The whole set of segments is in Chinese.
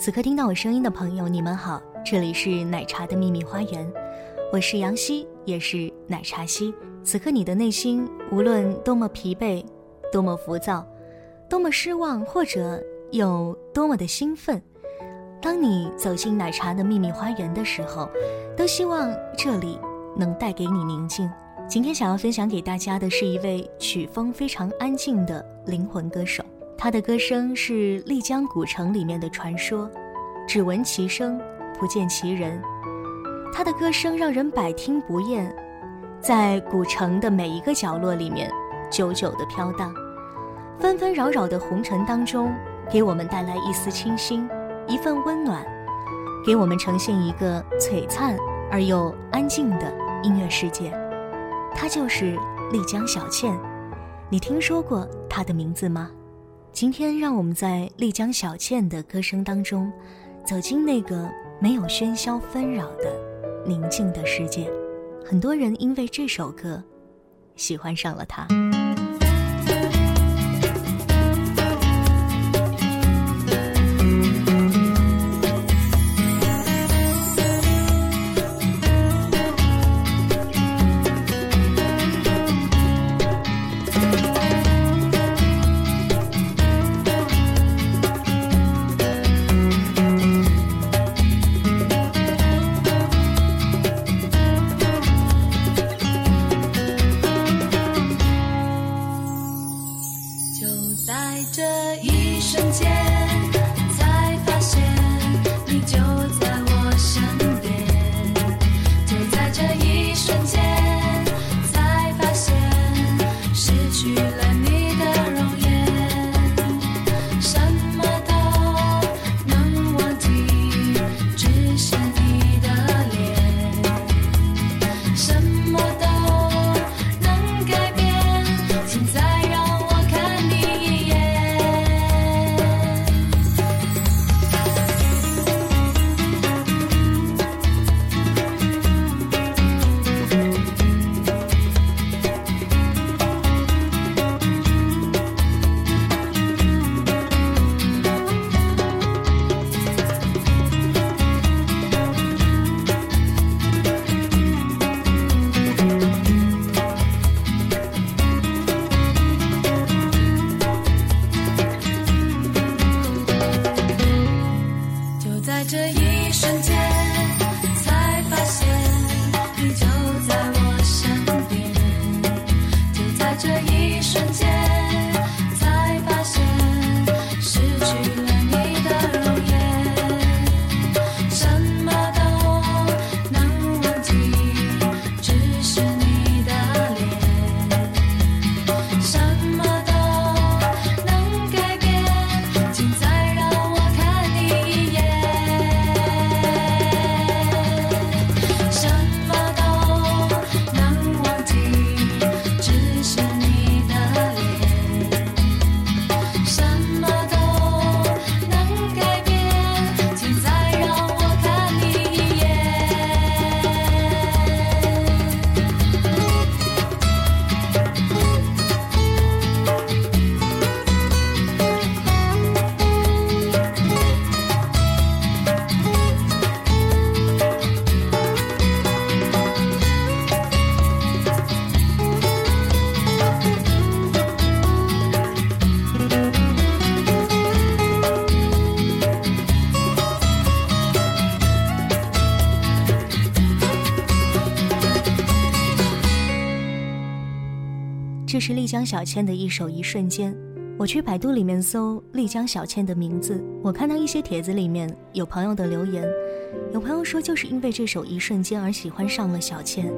此刻听到我声音的朋友，你们好，这里是奶茶的秘密花园，我是杨希，也是奶茶希。此刻你的内心无论多么疲惫，多么浮躁，多么失望，或者有多么的兴奋，当你走进奶茶的秘密花园的时候，都希望这里能带给你宁静。今天想要分享给大家的是一位曲风非常安静的灵魂歌手。他的歌声是丽江古城里面的传说，只闻其声，不见其人。他的歌声让人百听不厌，在古城的每一个角落里面，久久的飘荡。纷纷扰扰的红尘当中，给我们带来一丝清新，一份温暖，给我们呈现一个璀璨而又安静的音乐世界。他就是丽江小倩，你听说过她的名字吗？今天，让我们在丽江小倩的歌声当中，走进那个没有喧嚣纷扰的宁静的世界。很多人因为这首歌，喜欢上了她。这是丽江小倩的一首《一瞬间》。我去百度里面搜丽江小倩的名字，我看到一些帖子里面有朋友的留言，有朋友说就是因为这首《一瞬间》而喜欢上了小倩，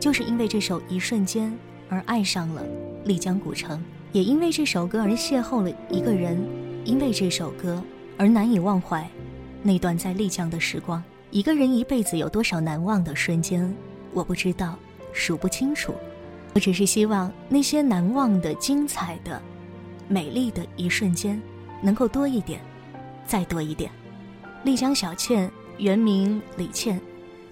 就是因为这首《一瞬间》而爱上了丽江古城，也因为这首歌而邂逅了一个人，因为这首歌而难以忘怀那段在丽江的时光。一个人一辈子有多少难忘的瞬间，我不知道，数不清楚。我只是希望那些难忘的、精彩的。美丽的一瞬间，能够多一点，再多一点。丽江小倩原名李倩，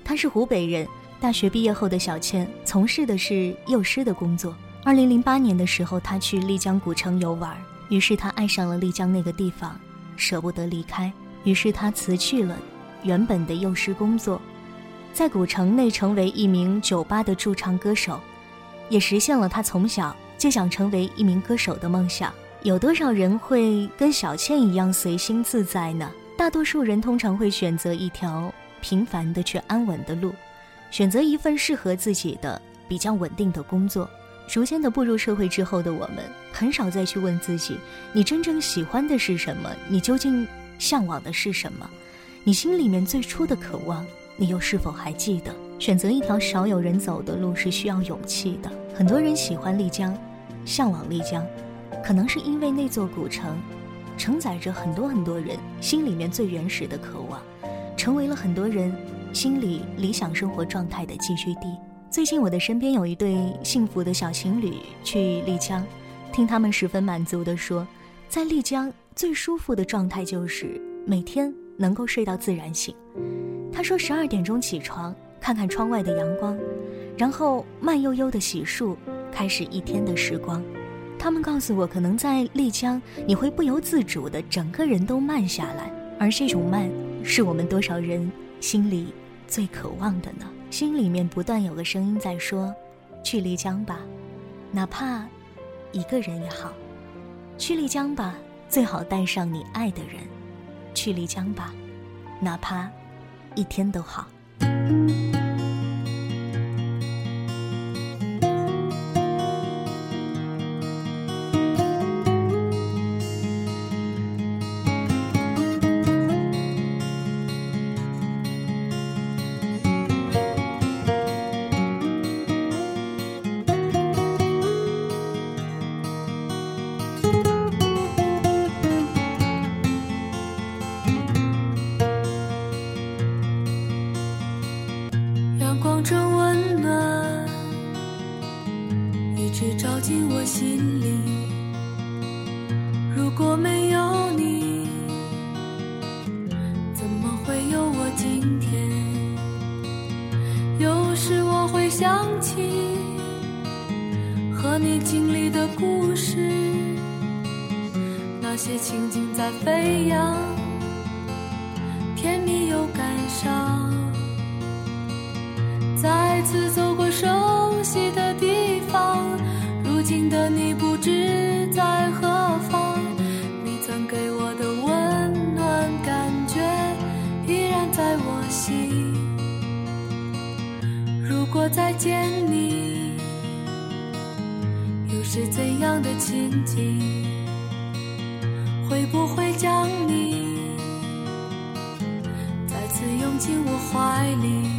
她是湖北人。大学毕业后的小倩从事的是幼师的工作。二零零八年的时候，她去丽江古城游玩，于是她爱上了丽江那个地方，舍不得离开。于是她辞去了原本的幼师工作，在古城内成为一名酒吧的驻唱歌手，也实现了他从小就想成为一名歌手的梦想。有多少人会跟小倩一样随心自在呢？大多数人通常会选择一条平凡的却安稳的路，选择一份适合自己的比较稳定的工作。逐渐的步入社会之后的我们，很少再去问自己：你真正喜欢的是什么？你究竟向往的是什么？你心里面最初的渴望，你又是否还记得？选择一条少有人走的路是需要勇气的。很多人喜欢丽江，向往丽江。可能是因为那座古城，承载着很多很多人心里面最原始的渴望，成为了很多人心里理想生活状态的寄居地。最近我的身边有一对幸福的小情侣去丽江，听他们十分满足地说，在丽江最舒服的状态就是每天能够睡到自然醒。他说十二点钟起床，看看窗外的阳光，然后慢悠悠的洗漱，开始一天的时光。他们告诉我，可能在丽江，你会不由自主的整个人都慢下来，而这种慢，是我们多少人心里最渴望的呢？心里面不断有个声音在说：“去丽江吧，哪怕一个人也好；去丽江吧，最好带上你爱的人；去丽江吧，哪怕一天都好。”次走过熟悉的地方，如今的你不知在何方。你曾给我的温暖感觉依然在我心。如果再见你。又是怎样的情景？会不会将你再次拥进我怀里？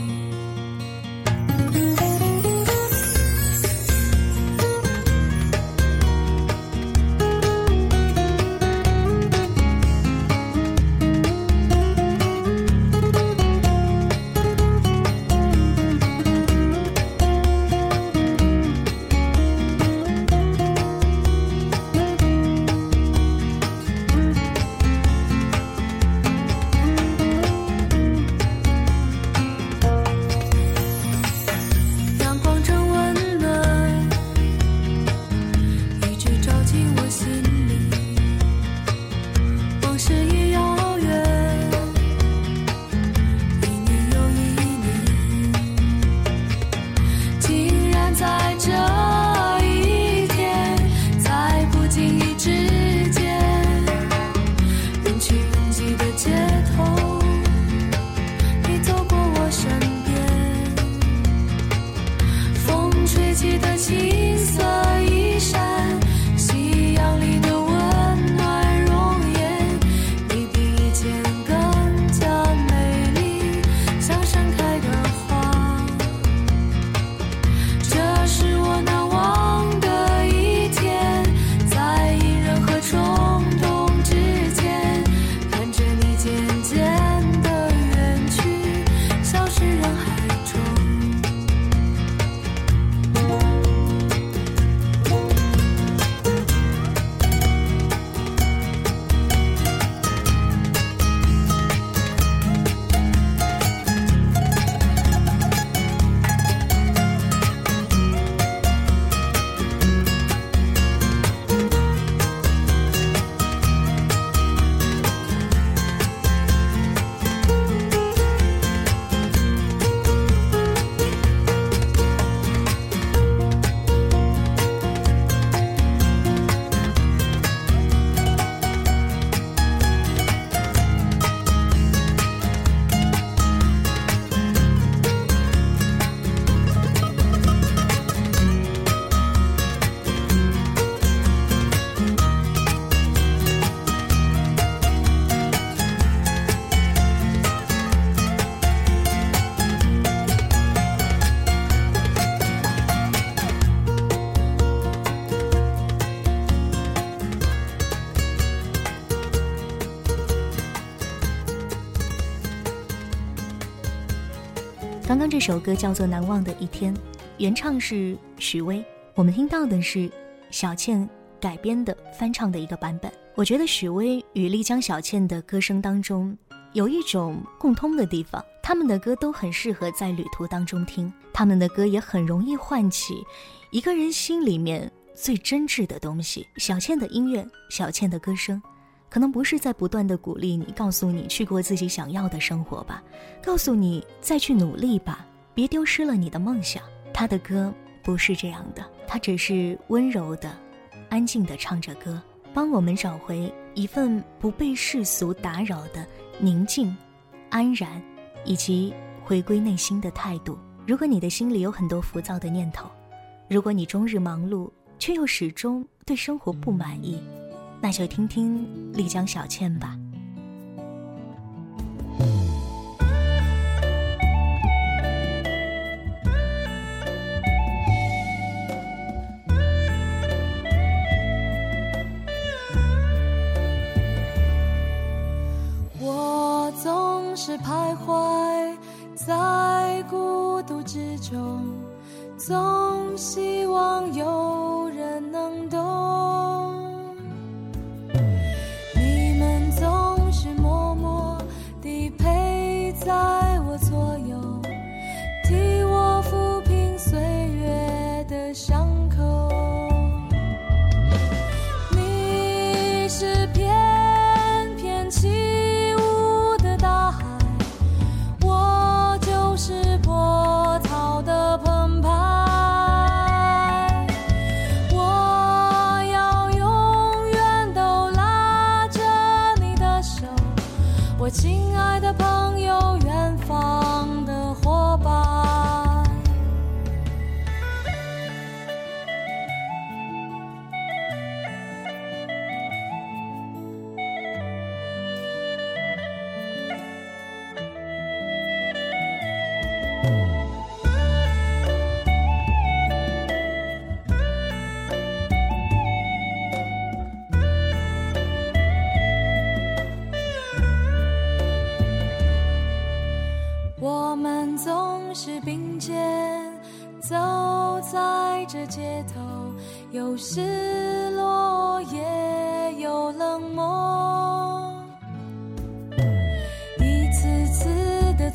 首歌叫做《难忘的一天》，原唱是许巍。我们听到的是小倩改编的翻唱的一个版本。我觉得许巍与丽江小倩的歌声当中有一种共通的地方，他们的歌都很适合在旅途当中听，他们的歌也很容易唤起一个人心里面最真挚的东西。小倩的音乐，小倩的歌声。可能不是在不断的鼓励你，告诉你去过自己想要的生活吧，告诉你再去努力吧，别丢失了你的梦想。他的歌不是这样的，他只是温柔的、安静的唱着歌，帮我们找回一份不被世俗打扰的宁静、安然，以及回归内心的态度。如果你的心里有很多浮躁的念头，如果你终日忙碌却又始终对生活不满意。那就听听丽江小倩吧。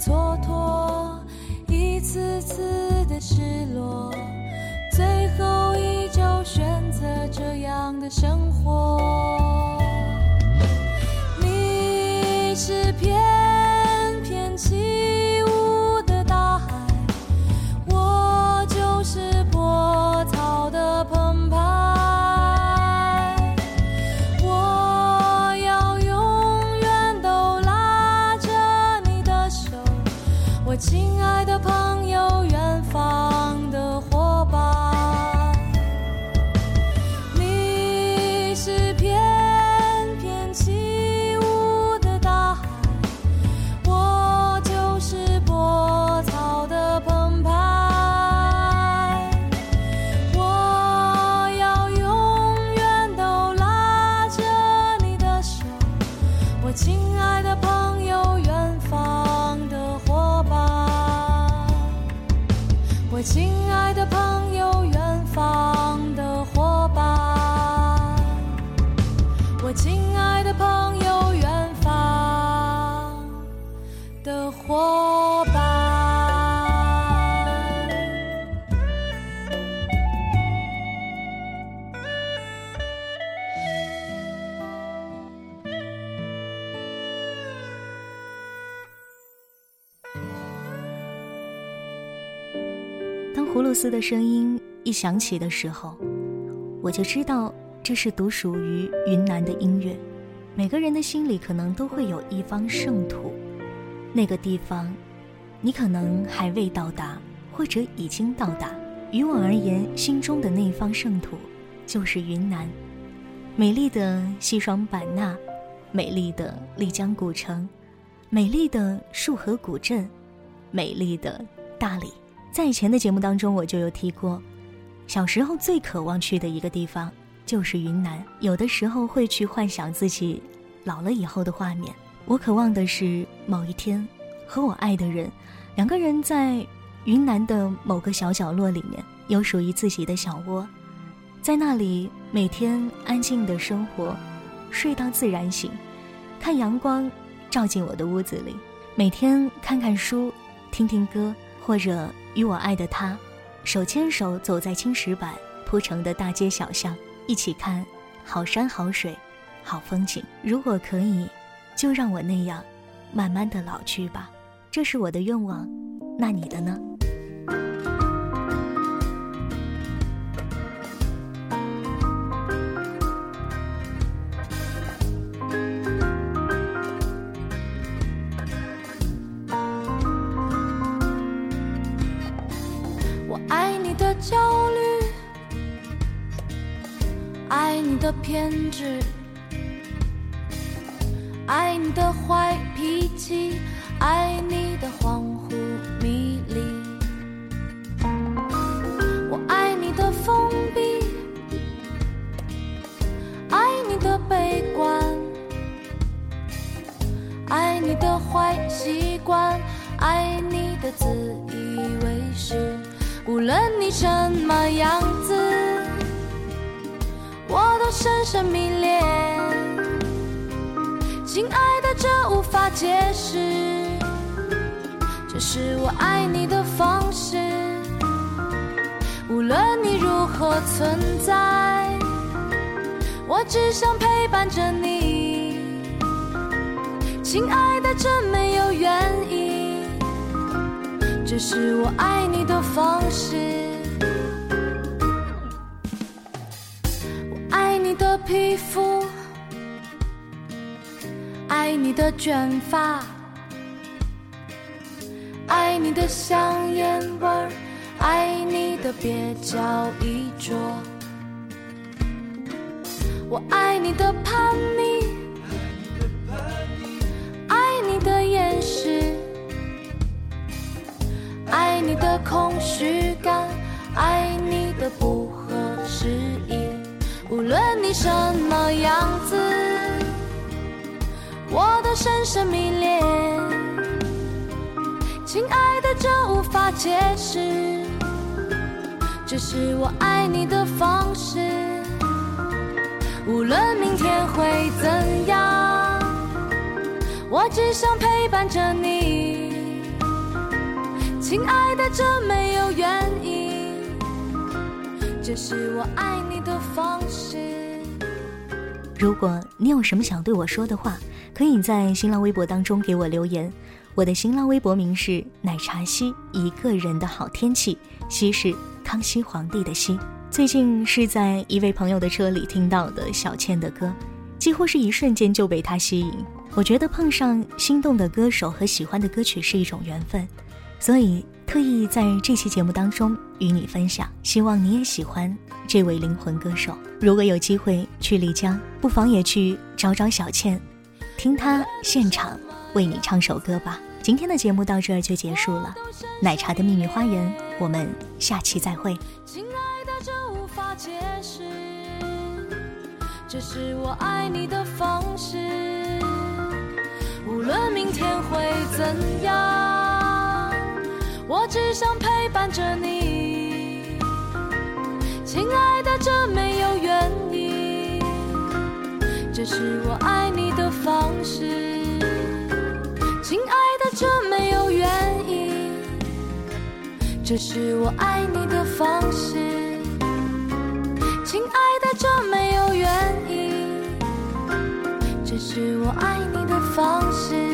蹉跎，一次次的失落，最后依旧选择这样的生活。你是骗葫芦丝的声音一响起的时候，我就知道这是独属于云南的音乐。每个人的心里可能都会有一方圣土，那个地方，你可能还未到达，或者已经到达。于我而言，心中的那一方圣土就是云南，美丽的西双版纳，美丽的丽江古城，美丽的束河古镇，美丽的大理。在以前的节目当中，我就有提过，小时候最渴望去的一个地方就是云南。有的时候会去幻想自己老了以后的画面。我渴望的是某一天，和我爱的人两个人在云南的某个小角落里面，有属于自己的小窝，在那里每天安静的生活，睡到自然醒，看阳光照进我的屋子里，每天看看书，听听歌，或者与我爱的他，手牵手走在青石板铺成的大街小巷，一起看好山好水，好风景。如果可以，就让我那样，慢慢的老去吧。这是我的愿望，那你的呢？的自以为是。无论你什么样子，我都深深迷恋。亲爱的，这无法解释，这是我爱你的方式。无论你如何存在，我只想陪伴着你。亲爱的，这没有原因。这是我爱你的方式。我爱你的皮肤，爱你的卷发，爱你的香烟味，爱你的蹩脚衣着。我爱你的叛逆，爱你的空虚感，爱你的不合时宜。无论你什么样子，我都深深迷恋。亲爱的，这无法解释，这是我爱你的方式。无论明天会怎样，我只想陪伴着你。亲爱的，这没有原因，这是我爱你的方式。如果你有什么想对我说的话，可以在新浪微博当中给我留言。我的新浪微博名是奶茶西，一个人的好天气，西是康熙皇帝的西。最近是在一位朋友的车里听到的小倩的歌，几乎是一瞬间就被她吸引。我觉得碰上心动的歌手和喜欢的歌曲是一种缘分。所以特意在这期节目当中与你分享，希望你也喜欢这位灵魂歌手。如果有机会去丽江，不妨也去找找小倩，听她现场为你唱首歌吧。今天的节目到这儿就结束了，奶茶的秘密花园，我们下期再会。亲爱的，这无法解释，这是我爱你的方式。无论明天会怎样，我只想陪伴着你。亲爱的，这没有原因，这是我爱你的方式。亲爱的，这没有原因，这是我爱你的方式。亲爱的，这没有原因，这是我爱你的方式。